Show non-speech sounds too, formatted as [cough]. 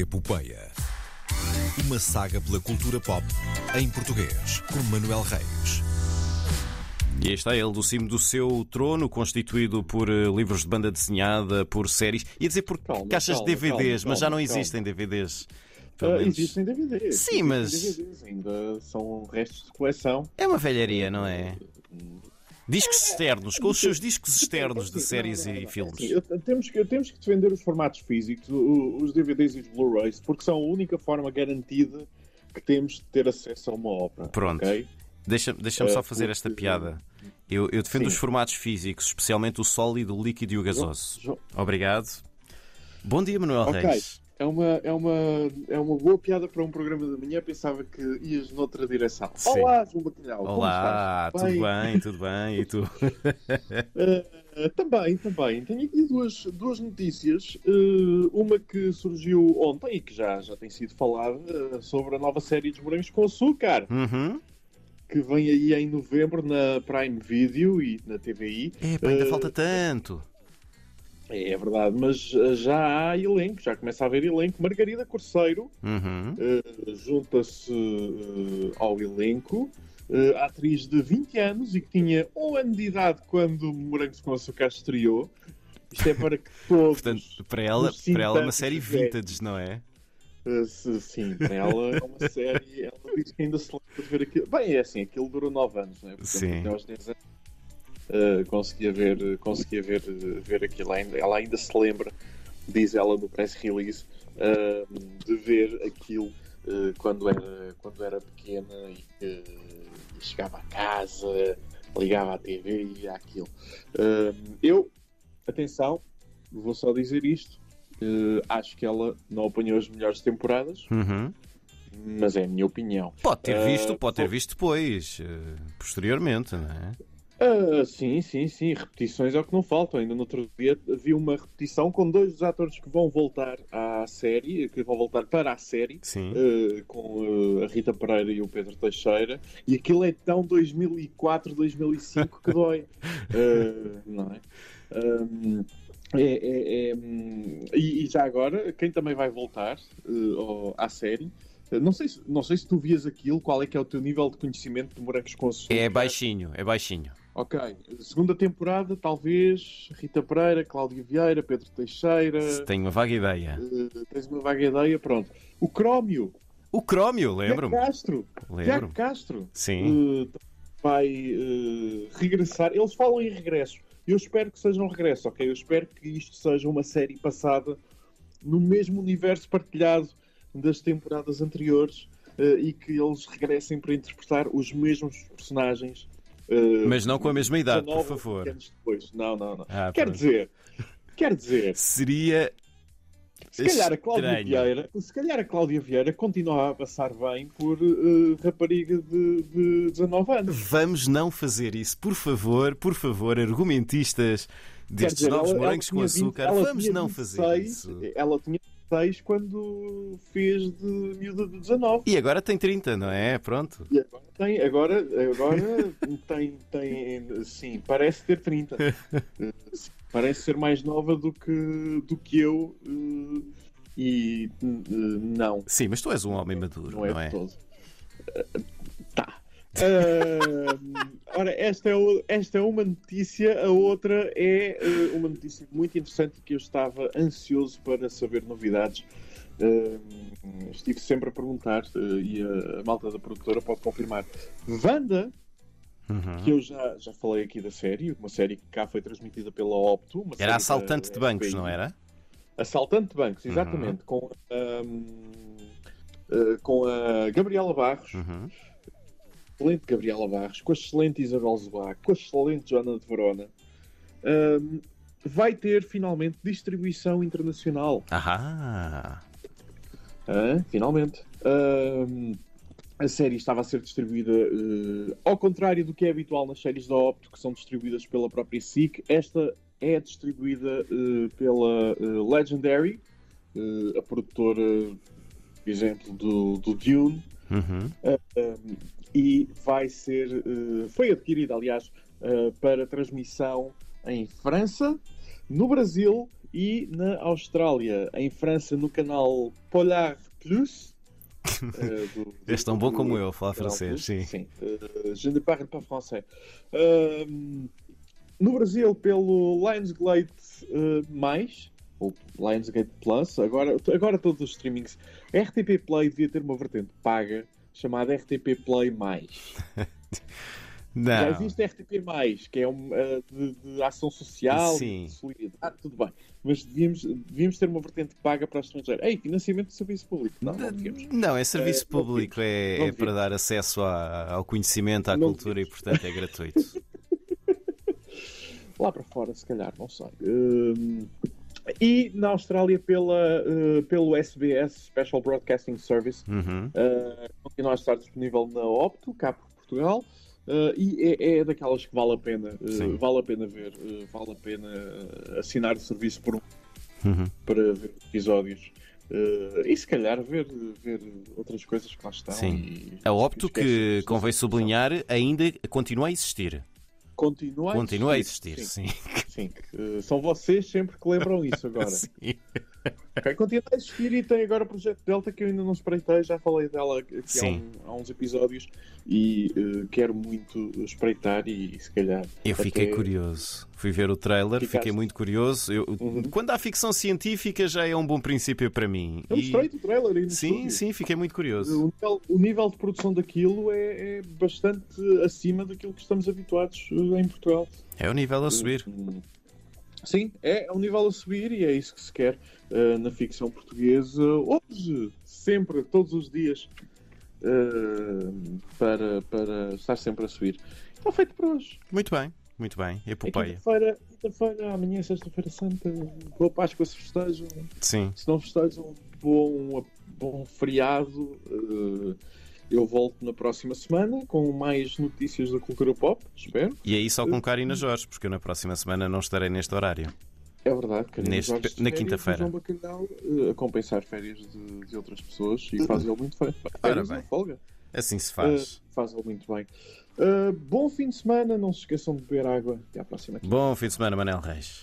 Epopeia. Uma saga pela cultura pop em português, com Manuel Reis. E aí está ele, do cimo do seu trono, constituído por eh, livros de banda desenhada, por séries. Ia dizer por Calma, caixas calma, de DVDs, calma, mas já não calma, existem DVDs. Ah, menos. existem DVDs. Sim, existem mas- DVDs, ainda são restos de coleção. É uma velharia, não é? Discos externos, com os seus discos externos de séries e filmes. Temos, que, temos que defender os formatos físicos, os DVDs e os Blu-rays, porque são a única forma garantida que temos de ter acesso a uma obra. Pronto. ok? Deixa- Deixa-me só Eh, fazer esta piada. Eu, eu defendo Sim. os formatos físicos, especialmente o sólido, o líquido e o gasoso. Obrigado. Bom dia, Manuel Ok. Reis. É uma, é, uma, é uma boa piada para um programa da manhã. Pensava que ias noutra direção. Sim. Olá, João Bacalhau. como Olá, tudo bem, tudo bem. E tu? Uh, [laughs] também, também. Tenho aqui duas, duas notícias. Uh, uma que surgiu ontem e que já, já tem sido falada uh, sobre a nova série dos Morangos com Açúcar, Uhum. que vem aí em novembro na Prime Video e na TVI. Epá, ainda falta tanto. É, é verdade, mas uh, já há elenco, já começa a haver elenco. Margarida Corceiro Uhum. uh, junta-se uh, ao elenco. Uh, atriz de 20 anos e que tinha um ano de idade quando Morangos com Açúcar estreou. Isto é para que [laughs] todos. Portanto, para ela, para ela é uma série vintage, não é? Sim, para ela é uma série. Ela diz que ainda se lembra de ver aquilo. Bem, é assim, aquilo durou 9 anos, não é? Portanto, Sim. até aos 10 anos uh, conseguia ver, conseguia ver, uh, ver aquilo. Ainda- Ela ainda se lembra, diz ela no press release, uh, de ver aquilo uh, quando, era, quando era pequena e chegava a casa, ligava à TV e ia. Uh, eu, atenção, vou só dizer isto. uh, acho que ela não apanhou as melhores temporadas, Uhum. mas é a minha opinião. Pode ter Uh, visto, pode ter visto depois, posteriormente, não é? Ah, sim, sim, sim. Repetições é o que não faltam. Ainda no outro dia vi uma repetição com dois dos atores que vão voltar à série, que vão voltar para a série, ah, com ah, a Rita Pereira e o Pedro Teixeira, e aquilo é tão 2004, 2005 que dói. [laughs] Não é? É, é- é, e, e já agora, quem também vai voltar ao- à série. Não sei, se, não sei se tu vias aquilo, qual é que é o teu nível de conhecimento de morangos com açúcar. É baixinho, é baixinho. Ok, segunda temporada, talvez Rita Pereira, Cláudia Vieira, Pedro Teixeira. Tenho uma vaga ideia. eh, tens uma vaga ideia, pronto. O Crómio, O Crómio, lembro-me. Castro, Tiago Lembro-me. Castro Sim. eh, vai eh, regressar. Eles falam em regresso. Eu espero que seja um regresso, ok? Eu espero que isto seja uma série passada no mesmo universo partilhado das temporadas anteriores e que eles regressem para interpretar os mesmos personagens. Eh, Mas não com a mesma idade, por 19 favor. anos depois. Não, não, não. Ah, quer pronto. dizer, quer dizer, Seria. se calhar a Cláudia Estranho. Vieira, se calhar a Cláudia Vieira continua a passar bem por eh, rapariga de, de 19 anos. Vamos não fazer isso, por favor, por favor, argumentistas destes dizer, novos ela- ela morangos com tinha 20 açúcar. ela Vamos não 26, fazer isso. Ela tinha 6 quando fez de miúda de 19. E agora tem 30, não é? Pronto. E agora tem, agora, agora [laughs] tem, tem, sim, parece ter 30. Eh, [laughs] sim, parece ser mais nova do que, do que eu eh, e eh, não, Sim, mas tu és um homem maduro, não é, não é? todo. Ah, ora, esta é, o- esta é uma notícia, a outra é eh, uma notícia muito interessante que eu estava ansioso para saber novidades. Ah, estive sempre a perguntar eh, e a, a malta da produtora pode confirmar. Wanda, Uhum. que eu já, já falei aqui da série, uma série que cá foi transmitida pela Opto. Era da assaltante de bancos, FBI. não era? Assaltante de bancos, Uhum. exatamente. Com, ahm, eh, com a Gabriela Barros, Uhum. Excelente Gabriela Barros, com a excelente Isabel Zoá, com a excelente Joana de Verona, ahm, vai ter finalmente distribuição internacional. Ahá. Hã? finalmente. Ahm, a série estava a ser distribuída eh, ao contrário do que é habitual nas séries da Opto, que são distribuídas pela própria SIC. Esta é distribuída eh, pela eh, Legendary, a produtora, por exemplo, do, do Dune. Uhum. Um, e vai ser, uh, foi adquirida, aliás, uh, para transmissão em França, no Brasil e na Austrália, em França, no canal Polar Plus. [laughs] eh, do- do- És tão bom do- como eu a falar francês, Plus. sim. Sim. eh, je ne parle pas français. Ahm, no Brasil, pelo Lionsgate eh, mais, ou Lionsgate Plus, agora, agora todos os streamings. A RTP Play devia ter uma vertente paga chamada RTP Play mais. [laughs] Já Não. existe RTP, que é um, eh, de, de ação social, Sim. de solidariedade, tudo bem. Mas devíamos, devíamos ter uma vertente paga para estrangeiro. Ei, financiamento de serviço público. Não, não devíamos. Não, é serviço Eh, não público, é, Não é para dar acesso à- ao conhecimento, à Não cultura e, portanto, é gratuito. [laughs] Lá para fora, se calhar, não sei. Hum, e na Austrália, pela, eh, pelo SBS Special Broadcasting Service, Uhum. Uh, continua a estar disponível na Opto, cá por Portugal, uh, e é, é daquelas que vale a pena, uh, vale a pena ver, uh, vale a pena uh, assinar o serviço por um Uhum. para ver episódios. Uh, e se calhar ver, ver outras coisas que lá estão. Sim. e- A Opto, que convém sublinhar, ainda continua a existir. Continua a Continua a existir, Sim. sim. sim. Uh, são vocês sempre que lembram [laughs] isso agora. Sim. [laughs] Ok, Continua a existir e tem agora o Projeto Delta que eu ainda não espreitei, já falei dela aqui há, um- há uns episódios e uh, quero muito espreitar e, se calhar. Eu fiquei até- curioso. Fui ver o trailer, Ficaste. fiquei muito curioso. Eu- Uhum. Quando há ficção científica já é um bom princípio para mim. Eu E- mostrei-te o trailer no Sim, estúdio. sim, fiquei muito curioso. O nível, o nível de produção daquilo é, é bastante acima daquilo que estamos habituados uh, em Portugal. É o nível a subir. Hum, Sim, é, é um nível a subir e é isso que se quer uh, na ficção portuguesa hoje, sempre, todos os dias, uh, para, para estar sempre a subir. Está feito para hoje. Muito bem, muito bem. É Epopeia. quinta-feira, quinta-feira, amanhã é sexta-feira santa, boa Páscoa se festejam. Sim. Se não festejam, bom, bom feriado. Uh, eu volto na próxima semana com mais notícias da cultura pop, espero. E aí só com Karina Jorge, porque eu na próxima semana não estarei neste horário. É verdade, Karina Neste- Jorge na quinta-feira. João Bacalhau uh, a compensar férias de, de outras pessoas e faz ele muito bem. Ora bem. folga. Assim se faz. Uh, faz ele muito bem. Uh, bom fim de semana, não se esqueçam de beber água. Até à próxima quinta. Bom fim de semana, Manel Reis.